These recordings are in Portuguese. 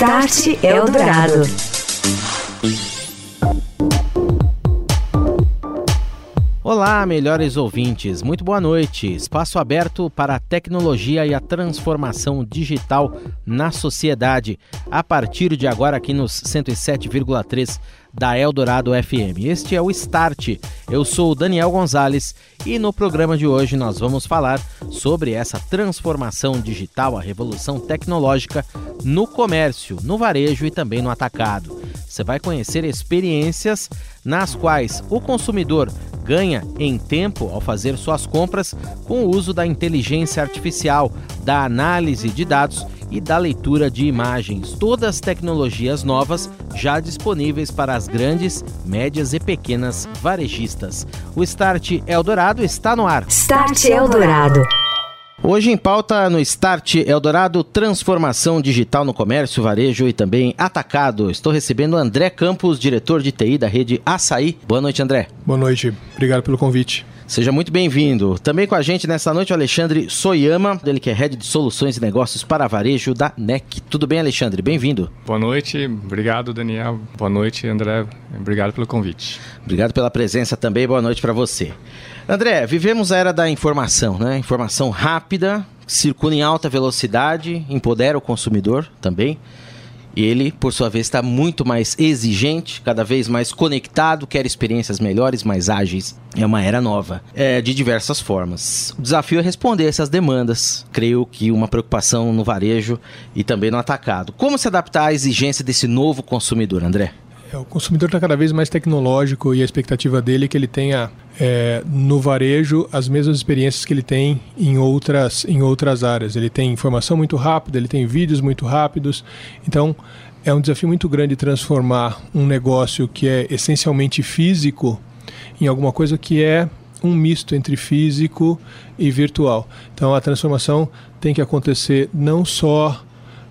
Start Eldorado. Olá, melhores ouvintes, muito boa noite. Espaço aberto para a tecnologia e a transformação digital na sociedade. A partir de agora, aqui nos 107,3 da Eldorado FM. Este é o Start. Eu sou o Daniel Gonzalez e no programa de hoje nós vamos falar sobre essa transformação digital, a revolução tecnológica no comércio, no varejo e também no atacado. Você vai conhecer experiências nas quais o consumidor ganha em tempo ao fazer suas compras com o uso da inteligência artificial, da análise de dados e da leitura de imagens. Todas tecnologias novas já disponíveis para as grandes, médias e pequenas varejistas. O Start Eldorado está no ar. Start Eldorado. Hoje em pauta no Start Eldorado, transformação digital no comércio, varejo e também atacado. Estou recebendo André Campos, diretor de TI da rede Açaí. Boa noite, André. Boa noite, obrigado pelo convite. Seja muito bem-vindo. Também com a gente nessa noite o Alexandre Soyama, ele que é Head de Soluções e Negócios para Varejo da NEC. Tudo bem, Alexandre? Bem-vindo. Boa noite, obrigado, Daniel. Boa noite, André. Obrigado pelo convite. Obrigado pela presença também. Boa noite para você. André, vivemos a era da informação, né? Informação rápida, circula em alta velocidade, empodera o consumidor também. Ele, por sua vez, está muito mais exigente, cada vez mais conectado, quer experiências melhores, mais ágeis. É uma era nova, é, de diversas formas. O desafio é responder essas demandas. Creio que uma preocupação no varejo e também no atacado. Como se adaptar à exigência desse novo consumidor, André? É, o consumidor está cada vez mais tecnológico e a expectativa dele é que ele tenha é, no varejo as mesmas experiências que ele tem em outras, em outras áreas. Ele tem informação muito rápida, ele tem vídeos muito rápidos. Então, é um desafio muito grande transformar um negócio que é essencialmente físico em alguma coisa que é um misto entre físico e virtual. Então, a transformação tem que acontecer não só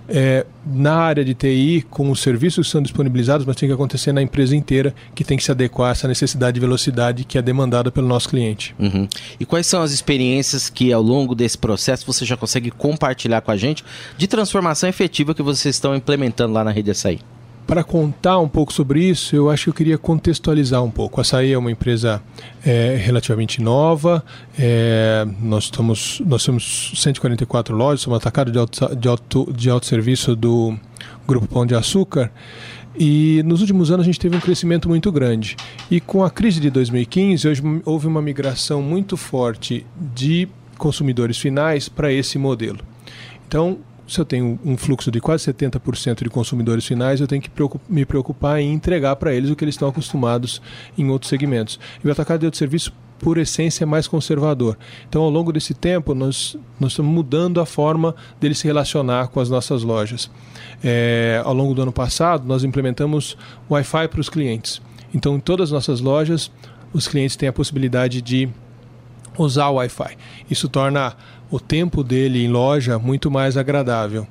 é, na área de TI, com os serviços que são disponibilizados, mas tem que acontecer na empresa inteira, que tem que se adequar a essa necessidade de velocidade que é demandada pelo nosso cliente. Uhum. E quais são as experiências que ao longo desse processo você já consegue compartilhar com a gente de transformação efetiva que vocês estão implementando lá na rede Açaí? Para contar um pouco sobre isso, eu acho que eu queria contextualizar um pouco. A Açaí é uma empresa é, relativamente nova, é, nós, estamos, nós temos 144 lojas, somos atacado de auto, de, de auto serviço do Grupo Pão de Açúcar. E nos últimos anos a gente teve um crescimento muito grande. E com a crise de 2015, hoje houve uma migração muito forte de consumidores finais para esse modelo. Então, se eu tenho um fluxo de quase 70% de consumidores finais, eu tenho que me preocupar em entregar para eles o que eles estão acostumados em outros segmentos. E o atacado de outro serviço, por essência, é mais conservador. Então, ao longo desse tempo, nós, nós estamos mudando a forma dele se relacionar com as nossas lojas. É, ao longo do ano passado, nós implementamos Wi-Fi para os clientes. Então, em todas as nossas lojas, os clientes têm a possibilidade de usar o Wi-Fi. Isso torna o tempo dele em loja muito mais agradável.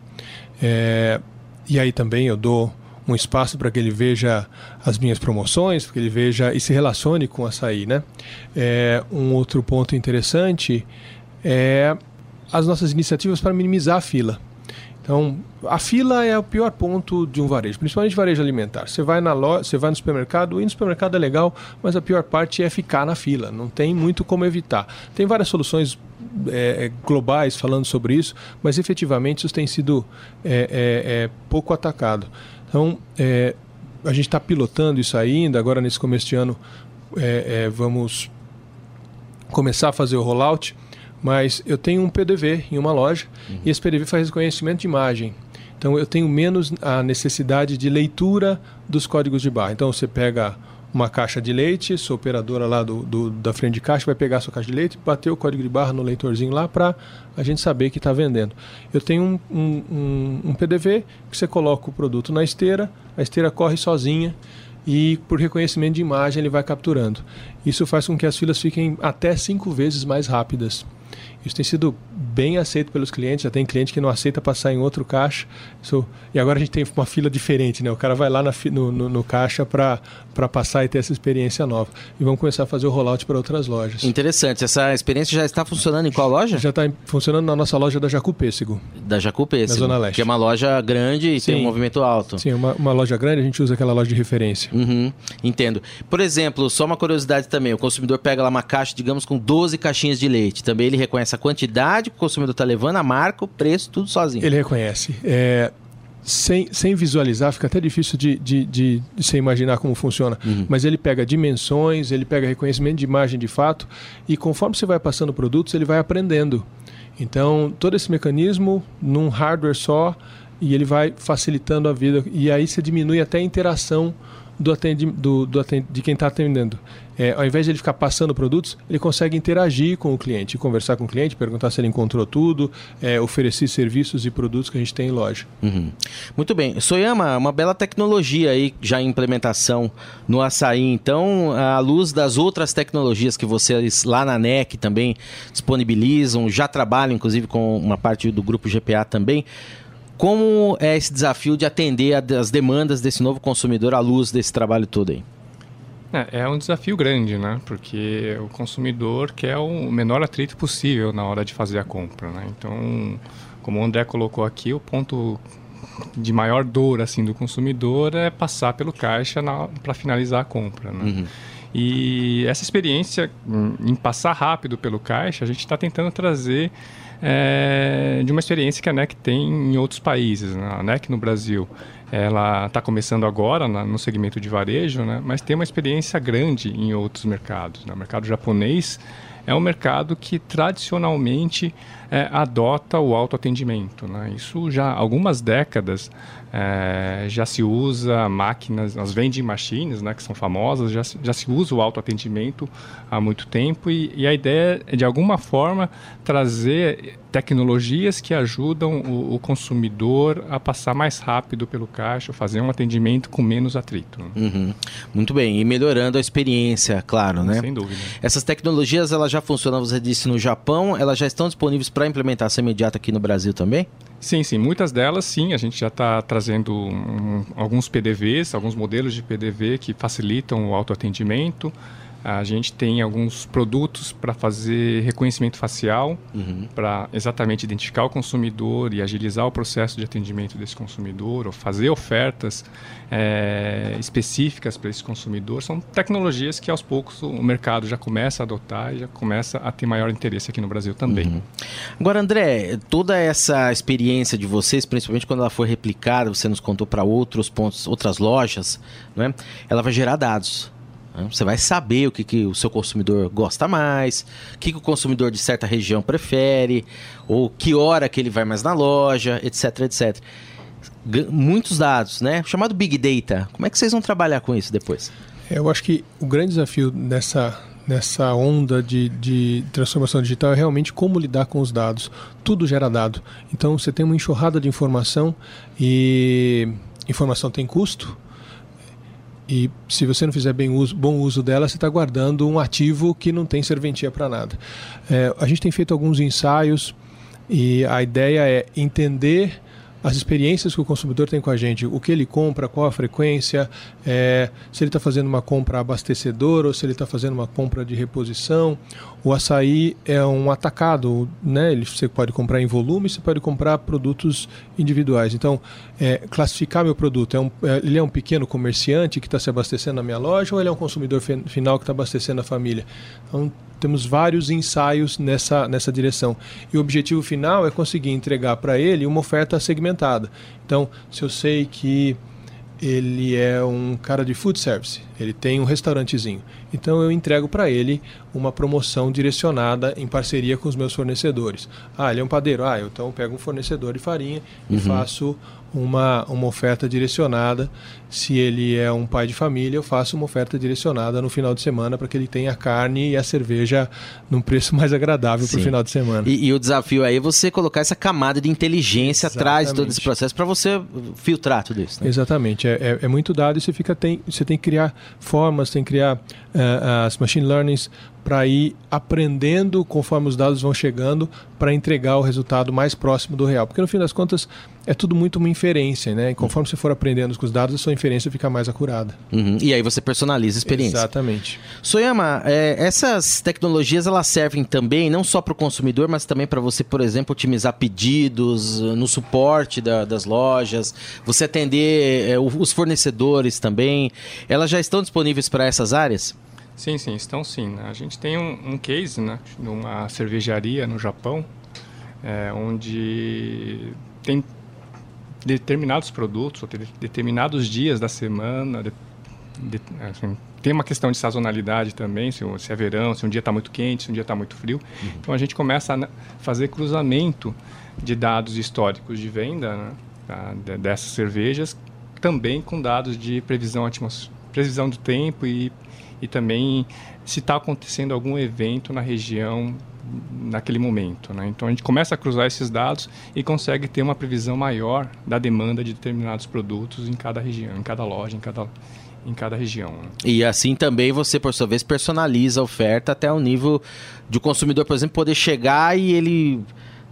É, e aí também eu dou um espaço para que ele veja as minhas promoções, para que ele veja e se relacione com a açaí. Né? É, um outro ponto interessante é as nossas iniciativas para minimizar a fila. Então, a fila é o pior ponto de um varejo, principalmente varejo alimentar. Você vai na loja, você vai no supermercado, e no supermercado é legal, mas a pior parte é ficar na fila. Não tem muito como evitar. Tem várias soluções é, é globais falando sobre isso, mas efetivamente isso tem sido é, é, é pouco atacado. Então, é, a gente está pilotando isso ainda. Agora, nesse começo de ano, vamos começar a fazer o rollout mas eu tenho um PDV em uma loja uhum. e esse PDV faz reconhecimento de imagem. Então eu tenho menos a necessidade de leitura dos códigos de barra. Então você pega uma caixa de leite, sua operadora lá do, do, da frente de caixa vai pegar a sua caixa de leite, bater o código de barra no leitorzinho lá para a gente saber que está vendendo. Eu tenho um, um, um, um PDV que você coloca o produto na esteira, a esteira corre sozinha e por reconhecimento de imagem ele vai capturando. Isso faz com que as filas fiquem até cinco vezes mais rápidas. Isso tem sido bem aceito pelos clientes. Já tem cliente que não aceita passar em outro caixa. Isso, e agora a gente tem uma fila diferente, né? O cara vai lá na, no, no, no, caixa para passar e ter essa experiência nova. E vamos começar a fazer o rollout para outras lojas. Interessante. Essa experiência já está funcionando em qual loja? Já está funcionando na nossa loja da Jacu Pêssego. Da Jacu Pêssego. Na Zona Leste. Que é uma loja grande e Sim. tem um movimento alto. Sim, uma, uma loja grande, a gente usa aquela loja de referência. Uhum, entendo. Por exemplo, só uma curiosidade também. O consumidor pega lá uma caixa, digamos, com 12 caixinhas de leite. Também ele reconhece a quantidade o consumidor está levando, a marca, o preço, tudo sozinho. Ele reconhece. É, sem, sem visualizar, fica até difícil de, de, de, de você imaginar como funciona. Uhum. Mas ele pega dimensões, ele pega reconhecimento de imagem de fato, e conforme você vai passando produtos, ele vai aprendendo. Então, todo esse mecanismo num hardware só, e ele vai facilitando a vida. E aí você diminui até a interação do, atendi, do, do atend, de quem está atendendo. É, ao invés de ele ficar passando produtos, ele consegue interagir com o cliente, conversar com o cliente, perguntar se ele encontrou tudo, é, oferecer serviços e produtos que a gente tem em loja. Uhum. Muito bem. Soyama, uma bela tecnologia aí já em implementação no açaí. Então, à luz das outras tecnologias que vocês lá na NEC também disponibilizam, já trabalham inclusive com uma parte do grupo GPA também. Como é esse desafio de atender as demandas desse novo consumidor à luz desse trabalho todo aí? É, é um desafio grande, né? Porque o consumidor quer o menor atrito possível na hora de fazer a compra, né? Então, como o André colocou aqui, o ponto de maior dor assim do consumidor é passar pelo caixa para finalizar a compra, né? Uhum. E essa experiência em passar rápido pelo caixa, a gente está tentando trazer é, de uma experiência que a NEC tem em outros países. Né? A NEC no Brasil, ela está começando agora na, no segmento de varejo, né? mas tem uma experiência grande em outros mercados. Né? O mercado japonês é um mercado que tradicionalmente é, adota o autoatendimento. Né? Isso já há algumas décadas é, já se usa máquinas, as vending machines, né, que são famosas, já, já se usa o autoatendimento há muito tempo e, e, a ideia é, de alguma forma, trazer tecnologias que ajudam o, o, consumidor a passar mais rápido pelo caixa, fazer um atendimento com menos atrito. Né? Uhum. Muito bem, e melhorando a experiência, claro, né? Sem dúvida. Essas tecnologias, elas já funcionam, você disse, no Japão, elas já estão disponíveis para implementação imediata aqui no Brasil também? Sim, sim. Muitas delas, sim. A gente já está trazendo um, alguns PDVs, alguns modelos de PDV que facilitam o autoatendimento. A gente tem alguns produtos para fazer reconhecimento facial, uhum. para exatamente identificar o consumidor e agilizar o processo de atendimento desse consumidor, ou fazer ofertas é, específicas para esse consumidor. São tecnologias que aos poucos o mercado já começa a adotar e já começa a ter maior interesse aqui no Brasil também. Uhum. Agora, André, toda essa experiência de vocês, principalmente quando ela for replicada, você nos contou para outros pontos, outras lojas, não é? ela vai gerar dados. Né? Você vai saber o que, que o seu consumidor gosta mais, o que, que o consumidor de certa região prefere, ou que hora que ele vai mais na loja, etc, etc. Muitos dados, né? Chamado Big Data. Como é que vocês vão trabalhar com isso depois? Eu acho que o grande desafio nessa, nessa onda de, de transformação digital é realmente como lidar com os dados. Tudo gera dado. Então você tem uma enxurrada de informação e informação tem custo e se você não fizer bem uso, bom uso dela, você está guardando um ativo que não tem serventia para nada. É, a gente tem feito alguns ensaios e a ideia é entender as experiências que o consumidor tem com a gente, o que ele compra, qual a frequência, é, se ele está fazendo uma compra abastecedora ou se ele está fazendo uma compra de reposição. O açaí é um atacado, né? Ele, você pode comprar em volume, você pode comprar produtos individuais. Então, é, classificar meu produto, é um, é, ele é um pequeno comerciante que está se abastecendo na minha loja ou ele é um consumidor final que está abastecendo a família? Então, temos vários ensaios nessa, nessa direção. E o objetivo final é conseguir entregar para ele uma oferta segmentada. Então, se eu sei que ele é um cara de food service, ele tem um restaurantezinho. Então eu entrego para ele uma promoção direcionada em parceria com os meus fornecedores. Ah, ele é um padeiro. Ah, eu então pego um fornecedor de farinha uhum. e faço uma, uma oferta direcionada. Se ele é um pai de família, eu faço uma oferta direcionada no final de semana para que ele tenha a carne e a cerveja num preço mais agradável para o final de semana. E, e, o desafio aí é você colocar essa camada de inteligência Exatamente. atrás de todo esse processo para você filtrar tudo isso. Né? Exatamente. É, é, é, muito dado e você, fica, tem, você tem que criar formas, tem que criar uh, as machine learnings para ir aprendendo conforme os dados vão chegando para entregar o resultado mais próximo do real. Porque no fim das contas é tudo muito uma inferência, né? E conforme você for aprendendo com os dados, a sua inferência fica mais acurada. Uhum. E aí você personaliza a experiência. Exatamente. Soyama, é, essas tecnologias elas servem também não só para o consumidor, mas também para você, por exemplo, otimizar pedidos no suporte da, das lojas, você atender é, os fornecedores também. Elas já estão disponíveis para essas áreas? Sim, sim, estão sim. Né? A gente tem um, um case, né, numa cervejaria no Japão, é, onde tem determinados produtos, ou determinados dias da semana, de, de, assim, tem uma questão de sazonalidade também, se, se é verão, se um dia está muito quente, se um dia está muito frio. Uhum. Então a gente começa a fazer cruzamento de dados históricos de venda né, tá, dessas cervejas, também com dados de previsão, previsão do tempo e e também se está acontecendo algum evento na região naquele momento. Né? Então a gente começa a cruzar esses dados e consegue ter uma previsão maior da demanda de determinados produtos em cada região, em cada loja, em cada em cada região. Né? E assim também você, por sua vez, personaliza a oferta até o nível de o consumidor, por exemplo, poder chegar e ele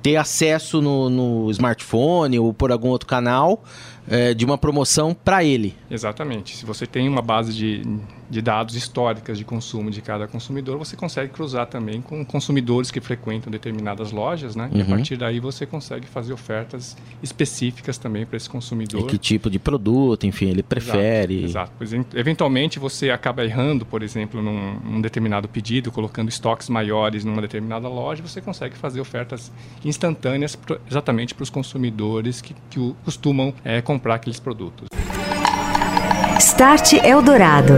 ter acesso no, no smartphone ou por algum outro canal é, de uma promoção para ele. Exatamente. Se você tem uma base de, de dados históricas de consumo de cada consumidor, você consegue cruzar também com consumidores que frequentam determinadas lojas, né? Uhum. E a uhum. partir daí você consegue fazer ofertas específicas também para esse consumidor. E que tipo de produto, enfim, ele prefere. Exato. exato. Pois, eventualmente você acaba errando, por exemplo, num, num determinado pedido, colocando estoques maiores numa determinada loja, você consegue fazer ofertas instantâneas pro, exatamente para os consumidores que, que costumam é, comprar comprar aqueles produtos. Start Eldorado.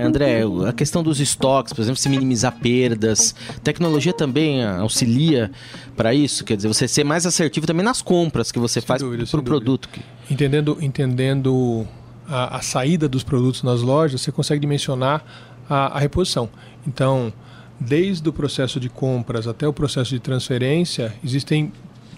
André, a questão dos estoques, por exemplo, se minimizar perdas, tecnologia também auxilia para isso, quer dizer, você ser mais assertivo também nas compras que você sem faz para o produto. Entendendo, entendendo a, a, saída dos produtos nas lojas, você consegue dimensionar a, a reposição. Então, desde o processo de compras até o processo de transferência, existem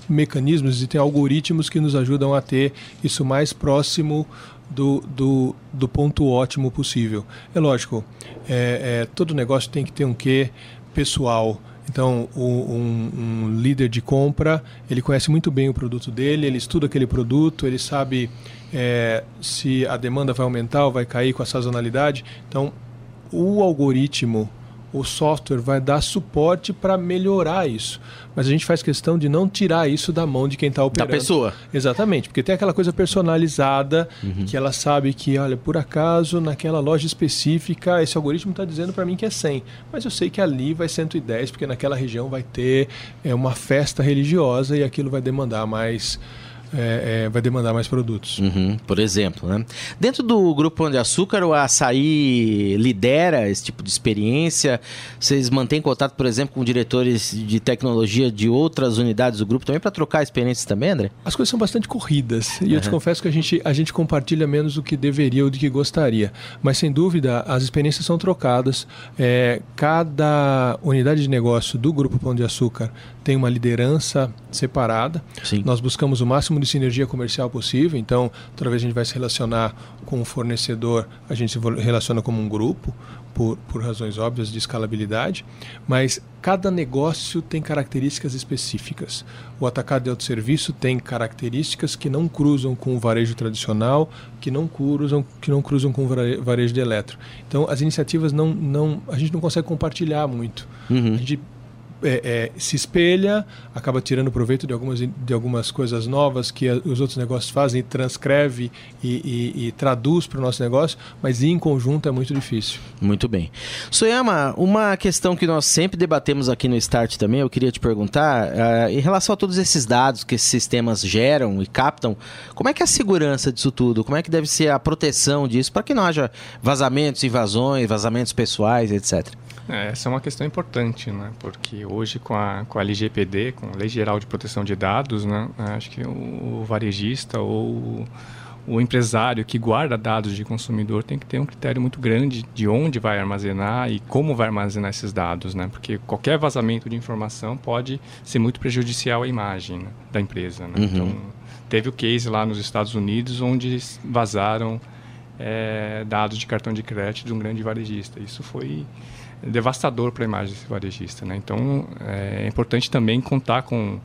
mecanismos, existem algoritmos que nos ajudam a ter isso mais próximo do, do, do ponto ótimo possível. É lógico, é, é, todo negócio tem que ter um quê pessoal. Então, um, um, líder de compra, ele conhece muito bem o produto dele, ele estuda aquele produto, ele sabe é, se a demanda vai aumentar ou vai cair com a sazonalidade. Então, o algoritmo o software vai dar suporte para melhorar isso. Mas a gente faz questão de não tirar isso da mão de quem está operando. Da pessoa. Exatamente, porque tem aquela coisa personalizada uhum. que ela sabe que, olha, por acaso, naquela loja específica, esse algoritmo está dizendo para mim que é 100. Mas eu sei que ali vai 110, porque naquela região vai ter é, uma festa religiosa e aquilo vai demandar mais é, é, vai demandar mais produtos. Uhum, por exemplo, né? Dentro do Grupo Pão de Açúcar, o Açaí lidera esse tipo de experiência? Vocês mantêm contato, por exemplo, com diretores de tecnologia de outras unidades do grupo também para trocar experiências também, André? As coisas são bastante corridas e uhum. eu te confesso que a gente, a gente compartilha menos do que deveria ou do que gostaria. Mas, sem dúvida, as experiências são trocadas. É, cada unidade de negócio do Grupo Pão de Açúcar tem uma liderança separada. Sim. Nós buscamos o máximo de sinergia comercial possível, então toda vez que a gente vai se relacionar com o fornecedor, a gente se relaciona como um grupo, por, por razões óbvias de escalabilidade, mas cada negócio tem características específicas. O atacado de autosserviço tem características que não cruzam com o varejo tradicional, que não cruzam, que não cruzam com o varejo de eletro. Então, as iniciativas não, não a gente não consegue compartilhar muito. Uhum. A gente é, é, se espelha, acaba tirando proveito de algumas, de algumas coisas novas que a, os outros negócios fazem, e transcreve e, e, e traduz para o nosso negócio, mas em conjunto é muito difícil. Muito bem. Soyama, uma questão que nós sempre debatemos aqui no Start também, eu queria te perguntar, uh, em relação a todos esses dados que esses sistemas geram e captam, como é que é a segurança disso tudo? Como é que deve ser a proteção disso para que não haja vazamentos, invasões, vazamentos pessoais, etc.? É, essa é uma questão importante, né? Porque hoje com a, com a LGPD, com a Lei Geral de Proteção de Dados, né? Acho que o, o varejista ou o empresário que guarda dados de consumidor tem que ter um critério muito grande de onde vai armazenar e como vai armazenar esses dados, né? Porque qualquer vazamento de informação pode ser muito prejudicial à imagem né? da empresa. Né? Uhum. Então, teve o case lá nos Estados Unidos onde vazaram é, dados de cartão de crédito de um grande varejista. Isso foi devastador para a imagem desse varejista. Né? Então, é importante também contar com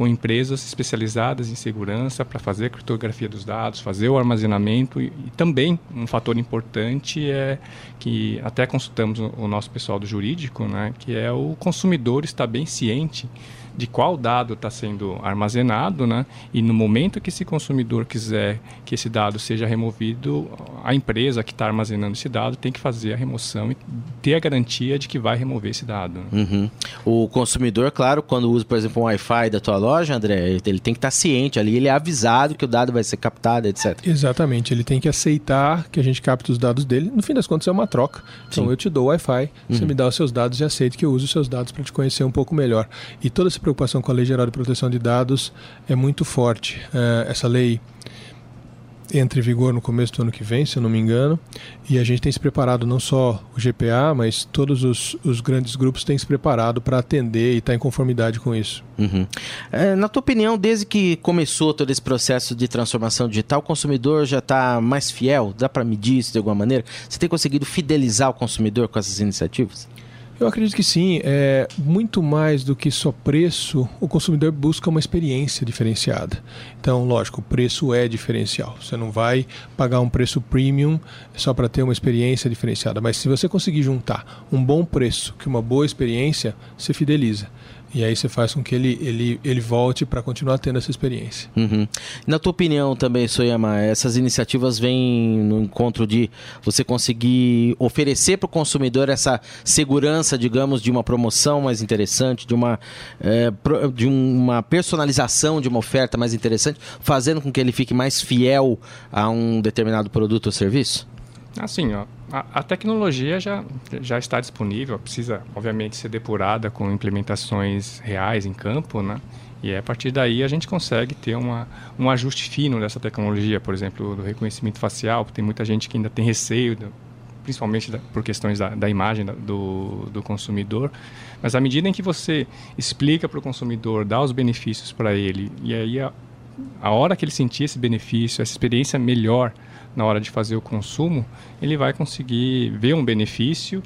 com empresas especializadas em segurança para fazer a criptografia dos dados, fazer o armazenamento e, e, também um fator importante é que até consultamos o, o nosso pessoal do jurídico, né, que é o consumidor estar bem ciente de qual dado está sendo armazenado, né? E no momento que esse consumidor quiser que esse dado seja removido, a empresa que está armazenando esse dado tem que fazer a remoção e ter a garantia de que vai remover esse dado. Uhum. O consumidor, claro, quando usa, por exemplo, um Wi-Fi da tua loja, André, ele tem que estar tá ciente ali, ele é avisado que o dado vai ser captado, etc. Exatamente, ele tem que aceitar que a gente capte os dados dele. No fim das contas, é uma troca. Então, Sim. eu te dou o Wi-Fi, uhum. você me dá os seus dados e aceito que eu use os seus dados para te conhecer um pouco melhor. E toda essa preocupação com a Lei Geral de Proteção de Dados é muito forte. É, essa lei entra em vigor no começo do ano que vem, se eu não me engano, e a gente tem se preparado, não só o GPA, mas todos os, os grandes grupos têm se preparado para atender e estar tá em conformidade com isso. Uhum. É, na tua opinião, desde que começou todo esse processo de transformação digital, o consumidor já está mais fiel? Dá para medir isso de alguma maneira? Você tem conseguido fidelizar o consumidor com essas iniciativas? Eu acredito que sim. É, muito mais do que só preço, o consumidor busca uma experiência diferenciada. Então, lógico, o preço é diferencial. Você não vai pagar um preço premium só para ter uma experiência diferenciada. Mas se você conseguir juntar um bom preço com uma boa experiência, você fideliza. E aí você faz com que ele, ele, ele volte para continuar tendo essa experiência. Uhum. Na tua opinião também, Soyama, essas iniciativas vêm no encontro de você conseguir oferecer para o consumidor essa segurança, digamos, de uma promoção mais interessante, de uma, é, de uma personalização de uma oferta mais interessante, fazendo com que ele fique mais fiel a um determinado produto ou serviço? Assim, ó, a, tecnologia já, já está disponível, precisa, obviamente, ser depurada com implementações reais em campo, né? E a partir daí a gente consegue ter uma, um ajuste fino dessa tecnologia, por exemplo, do reconhecimento facial, tem muita gente que ainda tem receio, principalmente da, por questões da, da imagem da, do, do consumidor. Mas à medida em que você explica para o consumidor, dá os benefícios para ele, e aí a, a hora que ele sentir esse benefício, essa experiência melhor, na hora de fazer o consumo, ele vai conseguir ver um benefício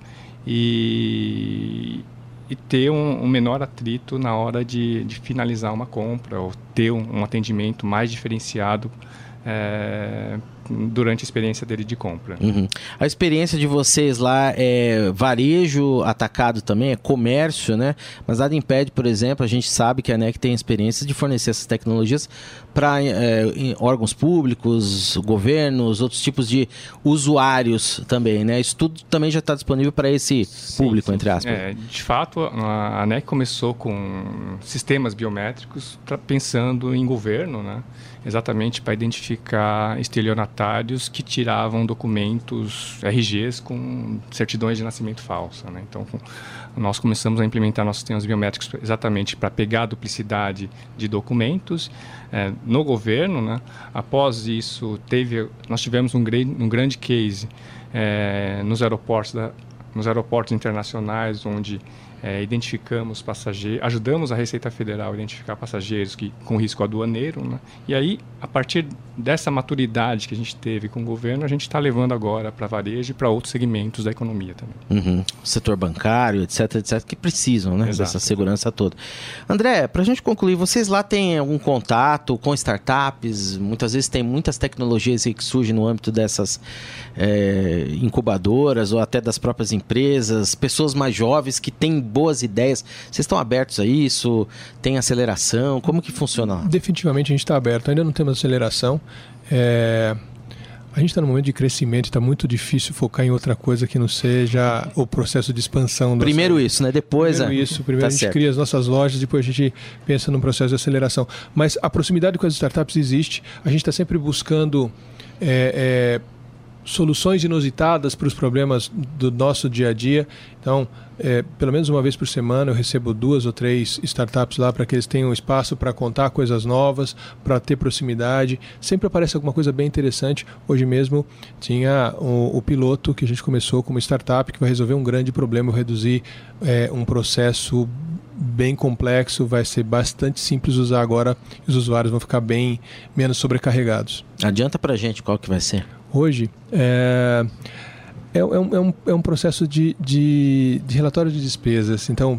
e, e ter um, um, menor atrito na hora de, de, finalizar uma compra ou ter um, um atendimento mais diferenciado é, durante a experiência dele de compra. Uhum. A experiência de vocês lá é varejo atacado também, é comércio, né? Mas nada impede, por exemplo, a gente sabe que a NEC tem experiência de fornecer essas tecnologias para é, órgãos públicos, governos, outros tipos de usuários também, né? Isso tudo também já está disponível para esse sim, público, sim. entre aspas. É, de fato, a ANEC começou com sistemas biométricos pensando em governo, né? Exatamente para identificar estelionatários que tiravam documentos RGs com certidões de nascimento falsa. Né? Então, nós começamos a implementar nossos sistemas biométricos exatamente para pegar a duplicidade de documentos é, no governo. Né? Após isso, teve, nós tivemos um, um grande case é, nos aeroportos da, nos aeroportos internacionais, onde é, identificamos passageiros, ajudamos a Receita Federal a identificar passageiros que, com risco aduaneiro, né? E aí, a partir dessa maturidade que a gente teve com o governo, a gente está levando agora para varejo e para outros segmentos da economia também. Uhum. Setor bancário, etc, etc, que precisam, né? Exato. Dessa segurança toda. André, para a gente concluir, vocês lá têm algum contato com startups? Muitas vezes tem muitas tecnologias que surgem no âmbito dessas é, incubadoras ou até das próprias empresas, pessoas mais jovens que têm boas ideias. Vocês estão abertos a isso? Tem aceleração? Como que funciona? Definitivamente a gente está aberto. Ainda não temos aceleração. É... A gente está num momento de crescimento, está muito difícil focar em outra coisa que não seja o processo de expansão. Primeiro isso, né? Depois primeiro é... isso. Primeiro tá a gente certo. cria as nossas lojas, depois a gente pensa num processo de aceleração. Mas a proximidade com as startups existe. A gente está sempre buscando é, é, soluções inusitadas para os problemas do nosso dia a dia. Então, é, pelo menos uma vez por semana eu recebo duas ou três startups lá para que eles tenham espaço para contar coisas novas, para ter proximidade. Sempre aparece alguma coisa bem interessante. Hoje mesmo tinha o, o, piloto que a gente começou como startup que vai resolver um grande problema, reduzir é, um processo bem complexo, vai ser bastante simples usar agora e os usuários vão ficar bem menos sobrecarregados. Adianta para a gente qual que vai ser? Hoje é é, é, um, é, um, é um processo de, de, de relatório de despesas. Então,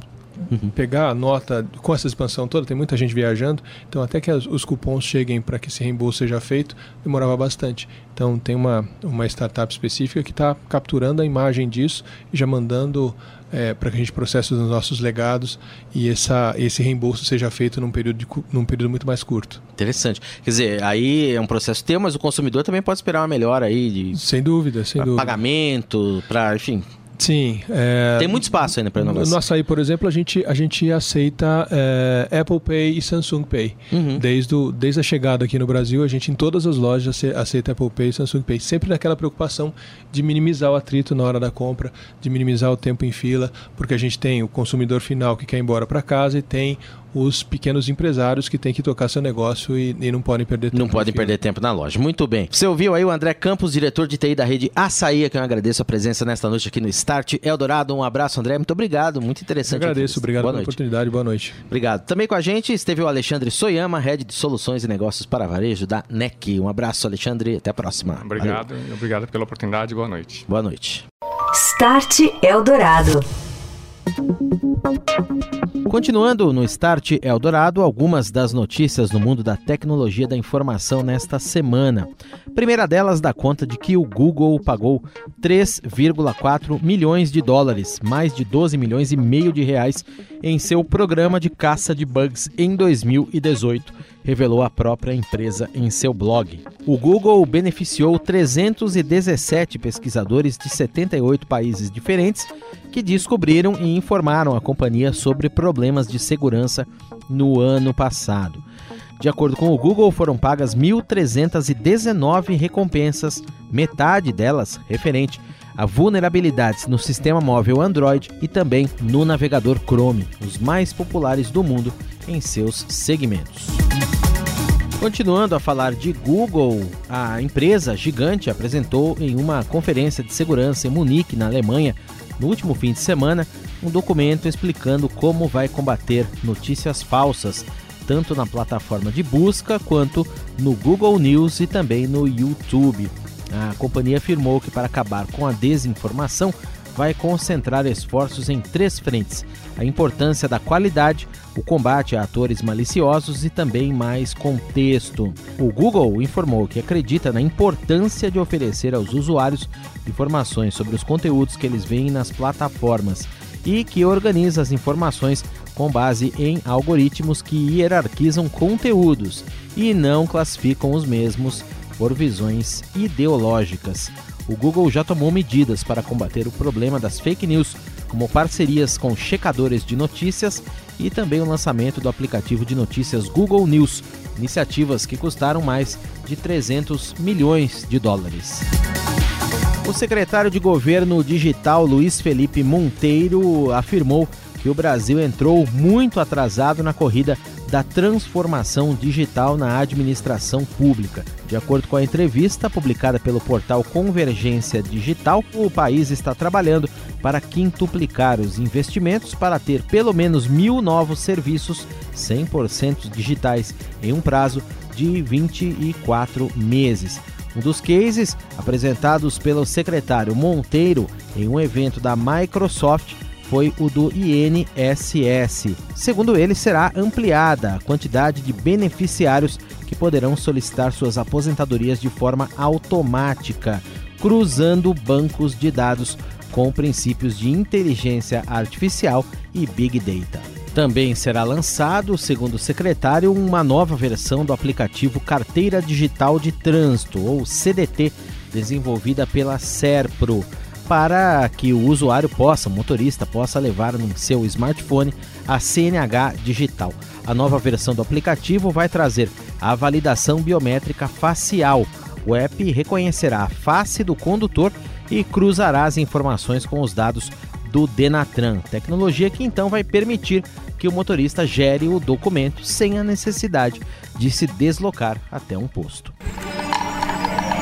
Uhum. pegar a nota com essa expansão toda, tem muita gente viajando, então até que as, os cupons cheguem para que esse reembolso seja feito, demorava bastante. Então tem uma, uma startup específica que está capturando a imagem disso e já mandando é, para que a gente processe os nossos legados e essa, esse reembolso seja feito num período, de, num período muito mais curto. Interessante. Quer dizer, aí é um processo teu, mas o consumidor também pode esperar uma melhora aí de. Sem dúvida, sem dúvida. Pagamento, para, enfim, Sim. É, Tem muito espaço ainda para inovação. No açaí, por exemplo, a gente, a gente aceita é, Apple Pay e Samsung Pay. Uhum. Desde, o, desde a chegada aqui no Brasil, a gente em todas as lojas aceita Apple Pay e Samsung Pay. Sempre naquela preocupação de minimizar o atrito na hora da compra, de minimizar o tempo em fila, porque a gente tem o consumidor final que quer ir embora para casa e tem os pequenos empresários que têm que tocar seu negócio e, e não podem perder tempo. Não podem perder tempo na loja. Muito bem. Você ouviu aí o André Campos, diretor de TI da rede Açaí, que eu agradeço a presença nesta noite aqui no Start Eldorado. Um abraço, André. Muito obrigado. Muito interessante. Eu agradeço. Obrigado boa pela noite. oportunidade. Boa noite. Obrigado. Também com a gente esteve o Alexandre Soyama, head de soluções e negócios para varejo da NEC. Um abraço, Alexandre. Até a próxima. Obrigado. Valeu. Obrigado pela oportunidade. Boa noite. Boa noite. Start Eldorado. Continuando no Start Eldorado, algumas das notícias no mundo da tecnologia da informação nesta semana. primeira delas dá conta de que o Google pagou 3,4 milhões de dólares, mais de 12 milhões e meio de reais, em seu programa de caça de bugs em 2018 revelou a própria empresa em seu blog. O Google beneficiou 317 pesquisadores de 78 países diferentes que descobriram e informaram a companhia sobre problemas de segurança no ano passado. De acordo com o Google, foram pagas 1.319 recompensas, metade delas referente a vulnerabilidades no sistema móvel Android e também no navegador Chrome, os mais populares do mundo em seus segmentos. Continuando a falar de Google, a empresa gigante apresentou em uma conferência de segurança em Munique, na Alemanha, no último fim de semana, um documento explicando como vai combater notícias falsas, tanto na plataforma de busca quanto no Google News e também no YouTube. A companhia afirmou que para acabar com a desinformação, vai concentrar esforços em três frentes: a importância da qualidade, o combate a atores maliciosos e também mais contexto. O Google informou que acredita na importância de oferecer aos usuários informações sobre os conteúdos que eles veem nas plataformas e que organiza as informações com base em algoritmos que hierarquizam conteúdos e não classificam os mesmos por visões ideológicas o Google já tomou medidas para combater o problema das fake news, como parcerias com checadores de notícias e também o lançamento do aplicativo de notícias Google News, iniciativas que custaram mais de 300 milhões de dólares. O secretário de Governo Digital Luiz Felipe Monteiro afirmou que o Brasil entrou muito atrasado na corrida da transformação digital na administração pública. De acordo com a entrevista publicada pelo portal Convergência Digital, o país está trabalhando para quintuplicar os investimentos para ter pelo menos mil novos serviços 100% digitais em um prazo de 24 meses. Um dos cases apresentados pelo secretário Monteiro em um evento da Microsoft foi o do INSS. Segundo ele, será ampliada a quantidade de beneficiários que poderão solicitar suas aposentadorias de forma automática, cruzando bancos de dados com princípios de inteligência artificial e big data. Também será lançado, segundo o secretário, uma nova versão do aplicativo Carteira Digital de Trânsito, ou CDT, desenvolvida pela Serpro para que o usuário possa, o motorista, possa levar no seu smartphone a CNH digital. A nova versão do aplicativo vai trazer a validação biométrica facial, O app reconhecerá a face do condutor e cruzará as informações com os dados do Denatran, tecnologia que então vai permitir que o motorista gere o documento sem a necessidade de se deslocar até um posto.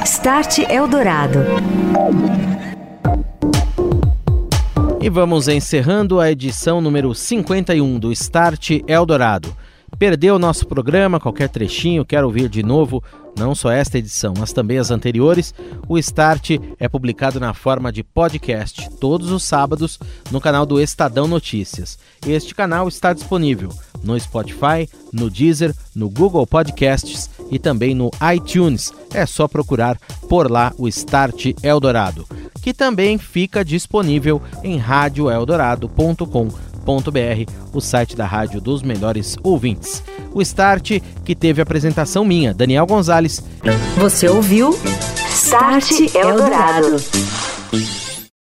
Start Eldorado. E vamos encerrando a edição número 51 do Start Eldorado. Perdeu nosso programa, qualquer trechinho, quer ouvir de novo, não só esta edição, mas também as anteriores, o Start é publicado na forma de podcast todos os sábados no canal do Estadão Notícias. Este canal está disponível no Spotify, no Deezer, no Google Podcasts e também no iTunes. É só procurar por lá o Start Eldorado, que também fica disponível em radioeldorado.com.br o site da rádio dos melhores ouvintes. O Start, que teve apresentação minha, Daniel Gonzalez. Você ouviu Start Eldorado.